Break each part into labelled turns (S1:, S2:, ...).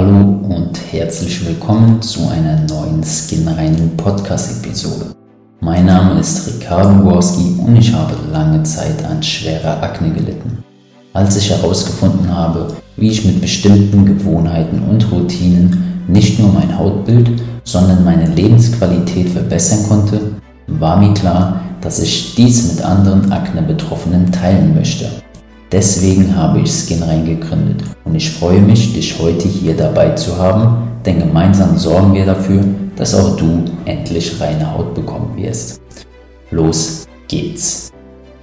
S1: Hallo und herzlich willkommen zu einer neuen Skinreinen Podcast-Episode. Mein Name ist Ricardo Gorski und ich habe lange Zeit an schwerer Akne gelitten. Als ich herausgefunden habe, wie ich mit bestimmten Gewohnheiten und Routinen nicht nur mein Hautbild, sondern meine Lebensqualität verbessern konnte, war mir klar, dass ich dies mit anderen Akne-Betroffenen teilen möchte. Deswegen habe ich Skinrein gegründet und ich freue mich, dich heute hier dabei zu haben, denn gemeinsam sorgen wir dafür, dass auch du endlich reine Haut bekommen wirst. Los geht's!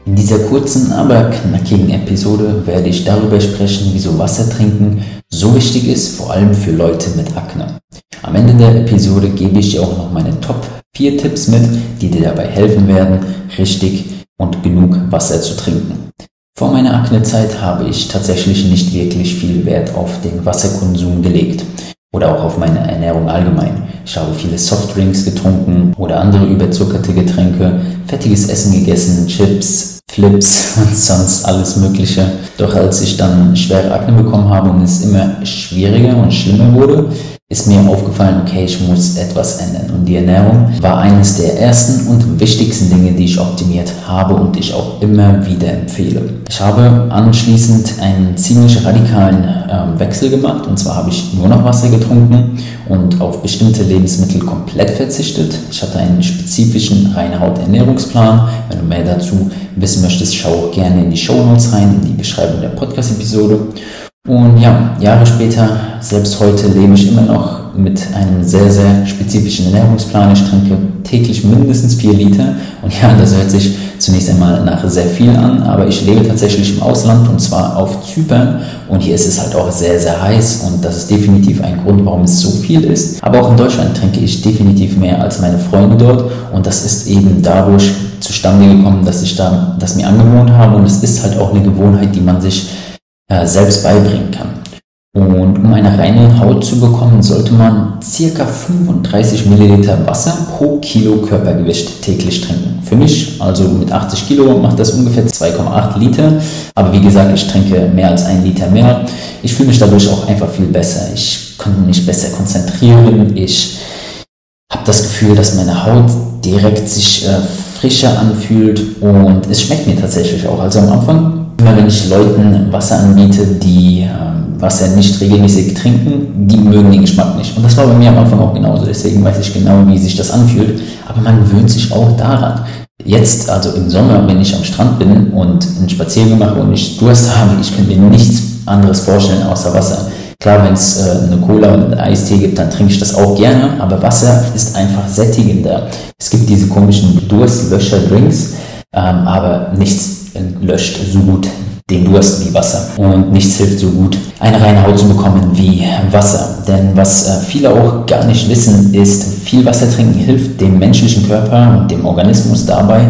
S1: In dieser kurzen, aber knackigen Episode werde ich darüber sprechen, wieso Wasser trinken so wichtig ist, vor allem für Leute mit Akne. Am Ende der Episode gebe ich dir auch noch meine Top 4 Tipps mit, die dir dabei helfen werden, richtig und genug Wasser zu trinken. Vor meiner Aknezeit habe ich tatsächlich nicht wirklich viel Wert auf den Wasserkonsum gelegt oder auch auf meine Ernährung allgemein. Ich habe viele Softdrinks getrunken oder andere überzuckerte Getränke, fettiges Essen gegessen, Chips, Flips und sonst alles Mögliche. Doch als ich dann schwere Akne bekommen habe und es immer schwieriger und schlimmer wurde, ist mir aufgefallen, okay, ich muss etwas ändern. Und die Ernährung war eines der ersten und wichtigsten Dinge, die ich optimiert habe und ich auch immer wieder empfehle. Ich habe anschließend einen ziemlich radikalen ähm, Wechsel gemacht. Und zwar habe ich nur noch Wasser getrunken und auf bestimmte Lebensmittel komplett verzichtet. Ich hatte einen spezifischen reine Haut Ernährungsplan. Wenn du mehr dazu wissen möchtest, schau gerne in die Show Notes rein, in die Beschreibung der Podcast-Episode. Und ja, Jahre später, selbst heute lebe ich immer noch mit einem sehr, sehr spezifischen Ernährungsplan. Ich trinke täglich mindestens vier Liter. Und ja, das hört sich zunächst einmal nach sehr viel an, aber ich lebe tatsächlich im Ausland und zwar auf Zypern. Und hier ist es halt auch sehr, sehr heiß und das ist definitiv ein Grund, warum es so viel ist. Aber auch in Deutschland trinke ich definitiv mehr als meine Freunde dort und das ist eben dadurch zustande gekommen, dass ich da das mir angewohnt habe und es ist halt auch eine Gewohnheit, die man sich äh, selbst beibringen kann. Und um eine reine Haut zu bekommen, sollte man ca. 35 Milliliter Wasser pro Kilo Körpergewicht täglich trinken. Für mich, also mit 80 Kilo, macht das ungefähr 2,8 Liter. Aber wie gesagt, ich trinke mehr als ein Liter mehr. Ich fühle mich dadurch auch einfach viel besser. Ich kann mich besser konzentrieren. Ich habe das Gefühl, dass meine Haut direkt sich äh, frischer anfühlt und es schmeckt mir tatsächlich auch. Also am Anfang Immer wenn ich Leuten Wasser anbiete, die ähm, Wasser nicht regelmäßig trinken, die mögen den Geschmack nicht. Und das war bei mir am Anfang auch genauso. Deswegen weiß ich genau, wie sich das anfühlt. Aber man gewöhnt sich auch daran. Jetzt, also im Sommer, wenn ich am Strand bin und einen Spaziergang mache und ich Durst habe, ich könnte mir nichts anderes vorstellen außer Wasser. Klar, wenn es äh, eine Cola und einen Eistee gibt, dann trinke ich das auch gerne, aber Wasser ist einfach sättigender. Es gibt diese komischen Durstlöscher-Drinks, ähm, aber nichts löscht so gut den Durst wie Wasser. Und nichts hilft so gut, eine reine Haut zu bekommen wie Wasser. Denn was äh, viele auch gar nicht wissen, ist, viel Wasser trinken hilft dem menschlichen Körper und dem Organismus dabei,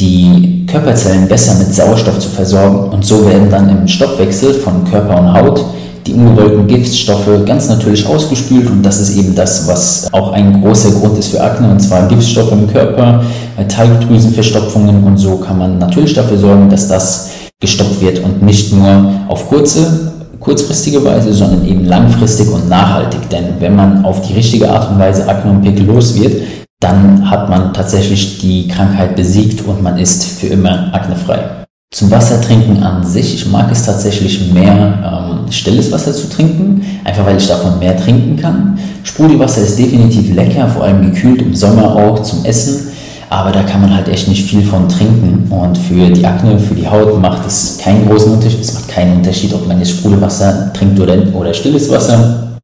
S1: die Körperzellen besser mit Sauerstoff zu versorgen. Und so werden dann im Stoffwechsel von Körper und Haut die ungewollten Giftstoffe ganz natürlich ausgespült und das ist eben das, was auch ein großer Grund ist für Akne und zwar Giftstoffe im Körper, Talgdrüsenverstopfungen und so kann man natürlich dafür sorgen, dass das gestoppt wird und nicht nur auf kurze kurzfristige Weise, sondern eben langfristig und nachhaltig. Denn wenn man auf die richtige Art und Weise Akne und Pickel los wird, dann hat man tatsächlich die Krankheit besiegt und man ist für immer aknefrei. Zum Wassertrinken an sich, ich mag es tatsächlich mehr, ähm, stilles Wasser zu trinken, einfach weil ich davon mehr trinken kann. Sprudelwasser ist definitiv lecker, vor allem gekühlt im Sommer auch zum Essen, aber da kann man halt echt nicht viel von trinken. Und für die Akne, für die Haut macht es keinen großen Unterschied. Es macht keinen Unterschied, ob man jetzt Sprudelwasser trinkt oder, oder stilles Wasser.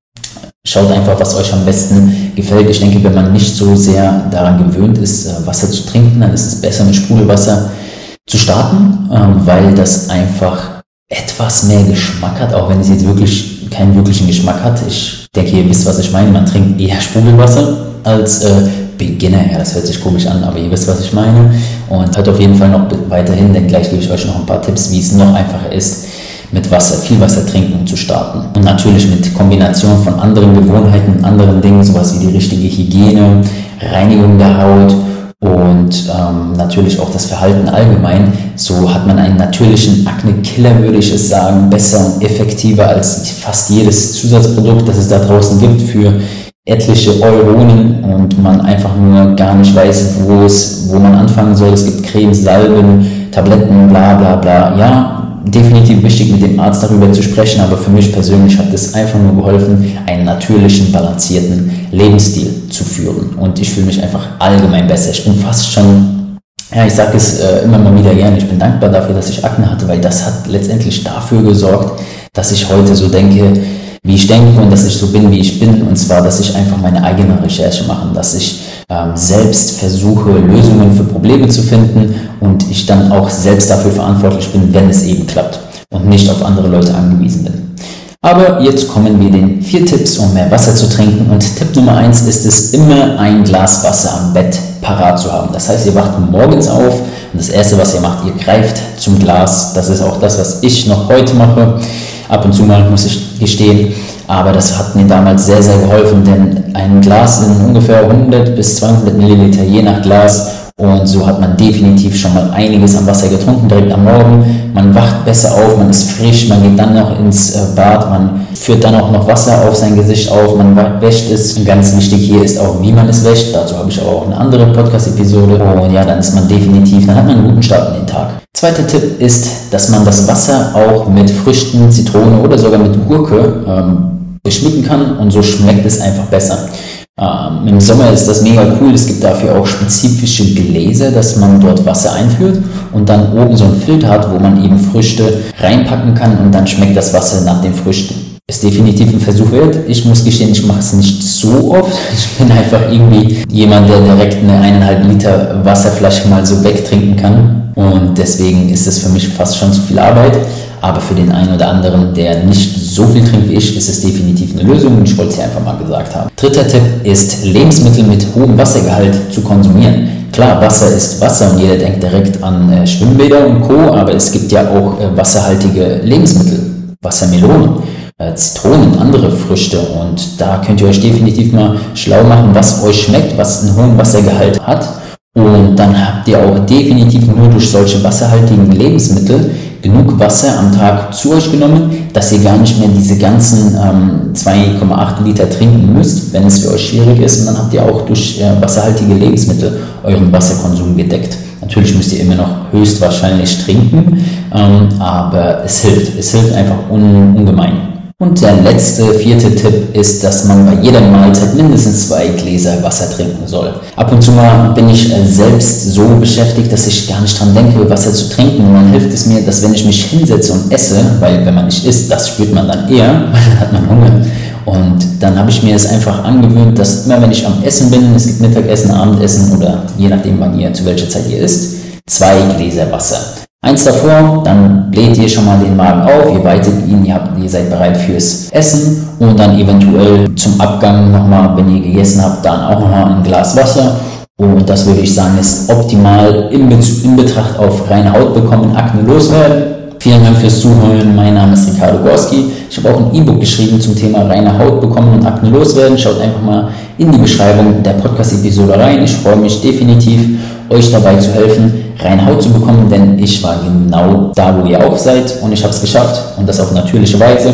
S1: Schaut einfach, was euch am besten gefällt. Ich denke, wenn man nicht so sehr daran gewöhnt ist, äh, Wasser zu trinken, dann ist es besser mit Sprudelwasser zu starten, ähm, weil das einfach etwas mehr Geschmack hat, auch wenn es jetzt wirklich keinen wirklichen Geschmack hat. Ich denke, ihr wisst, was ich meine. Man trinkt eher Sprudelwasser als äh, Beginner. Ja, das hört sich komisch an, aber ihr wisst, was ich meine. Und hört auf jeden Fall noch weiterhin, denn gleich gebe ich euch noch ein paar Tipps, wie es noch einfacher ist, mit Wasser, viel Wasser trinken zu starten. Und natürlich mit Kombination von anderen Gewohnheiten, anderen Dingen, sowas wie die richtige Hygiene, Reinigung der Haut und ähm, natürlich auch das Verhalten allgemein. So hat man einen natürlichen Akne-Killer, würde ich es sagen, besser und effektiver als fast jedes Zusatzprodukt, das es da draußen gibt für etliche Euronen und man einfach nur gar nicht weiß, wo es, wo man anfangen soll. Es gibt Cremes, Salben, Tabletten, bla bla bla. Ja, definitiv wichtig, mit dem Arzt darüber zu sprechen, aber für mich persönlich hat es einfach nur geholfen, einen natürlichen, balancierten Lebensstil zu führen. Und ich fühle mich einfach allgemein besser. Ich bin fast schon, ja, ich sage es äh, immer mal wieder gerne, ich bin dankbar dafür, dass ich Akne hatte, weil das hat letztendlich dafür gesorgt, dass ich heute so denke, wie ich denke und dass ich so bin, wie ich bin. Und zwar, dass ich einfach meine eigene Recherche mache, dass ich selbst versuche, Lösungen für Probleme zu finden und ich dann auch selbst dafür verantwortlich bin, wenn es eben klappt und nicht auf andere Leute angewiesen bin. Aber jetzt kommen wir den vier Tipps, um mehr Wasser zu trinken. Und Tipp Nummer eins ist es, immer ein Glas Wasser am Bett parat zu haben. Das heißt, ihr wacht morgens auf und das erste, was ihr macht, ihr greift zum Glas. Das ist auch das, was ich noch heute mache. Ab und zu mal muss ich gestehen. Aber das hat mir damals sehr, sehr geholfen, denn ein Glas sind ungefähr 100 bis 200 Milliliter je nach Glas und so hat man definitiv schon mal einiges an Wasser getrunken direkt am Morgen. Man wacht besser auf, man ist frisch, man geht dann noch ins äh, Bad, man führt dann auch noch Wasser auf sein Gesicht auf, man wäscht es. Und ganz wichtig hier ist auch, wie man es wäscht. Dazu habe ich aber auch eine andere Podcast-Episode. Und ja, dann ist man definitiv, dann hat man einen guten Start in den Tag. Zweiter Tipp ist, dass man das Wasser auch mit Früchten, Zitrone oder sogar mit Gurke ähm, beschmücken kann und so schmeckt es einfach besser. Ähm, Im Sommer ist das mega cool. Es gibt dafür auch spezifische Gläser, dass man dort Wasser einführt und dann oben so einen Filter hat, wo man eben Früchte reinpacken kann und dann schmeckt das Wasser nach den Früchten. Ist definitiv ein Versuch wert. Ich muss gestehen, ich mache es nicht so oft. Ich bin einfach irgendwie jemand, der direkt eine eineinhalb Liter Wasserflasche mal so wegtrinken kann. Und deswegen ist es für mich fast schon zu viel Arbeit. Aber für den einen oder anderen, der nicht so viel trinkt wie ich, ist es definitiv eine Lösung ich wollte es hier einfach mal gesagt haben. Dritter Tipp ist, Lebensmittel mit hohem Wassergehalt zu konsumieren. Klar, Wasser ist Wasser und jeder denkt direkt an äh, Schwimmbäder und Co., aber es gibt ja auch äh, wasserhaltige Lebensmittel, Wassermelonen. Äh, Zitronen, andere Früchte und da könnt ihr euch definitiv mal schlau machen, was euch schmeckt, was einen hohen Wassergehalt hat und dann habt ihr auch definitiv nur durch solche wasserhaltigen Lebensmittel genug Wasser am Tag zu euch genommen, dass ihr gar nicht mehr diese ganzen ähm, 2,8 Liter trinken müsst, wenn es für euch schwierig ist. Und dann habt ihr auch durch äh, wasserhaltige Lebensmittel euren Wasserkonsum gedeckt. Natürlich müsst ihr immer noch höchstwahrscheinlich trinken, ähm, aber es hilft. Es hilft einfach un ungemein. Und der letzte, vierte Tipp ist, dass man bei jeder Mahlzeit mindestens zwei Gläser Wasser trinken soll. Ab und zu mal bin ich äh, selbst so beschäftigt, dass ich gar nicht dran denke, Wasser zu trinken. Und dann hilft es mir, dass wenn ich mich hinsetze und esse, weil wenn man nicht isst, das spürt man dann eher, weil dann hat man Hunger. Und dann habe ich mir es einfach angewöhnt, dass immer wenn ich am Essen bin, es gibt Mittagessen, Abendessen oder je nachdem, wann ihr, zu welcher Zeit ihr isst, zwei Gläser Wasser. Eins davor, dann bläht ihr schon mal den Magen auf, ihr weitet ihn, ihr, habt, ihr seid bereit fürs Essen und dann eventuell zum Abgang nochmal, wenn ihr gegessen habt, dann auch nochmal ein Glas Wasser. Und das würde ich sagen, ist optimal in, in Betracht auf reine Haut bekommen, Akne loswerden. Vielen Dank fürs Zuhören. Mein Name ist Ricardo Gorski. Ich habe auch ein E-Book geschrieben zum Thema reine Haut bekommen und Akne loswerden. Schaut einfach mal in die Beschreibung der Podcast-Episode rein. Ich freue mich definitiv, euch dabei zu helfen, reine Haut zu bekommen, denn ich war genau da, wo ihr auch seid und ich habe es geschafft und das auf natürliche Weise.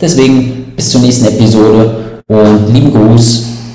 S1: Deswegen bis zur nächsten Episode und lieben Gruß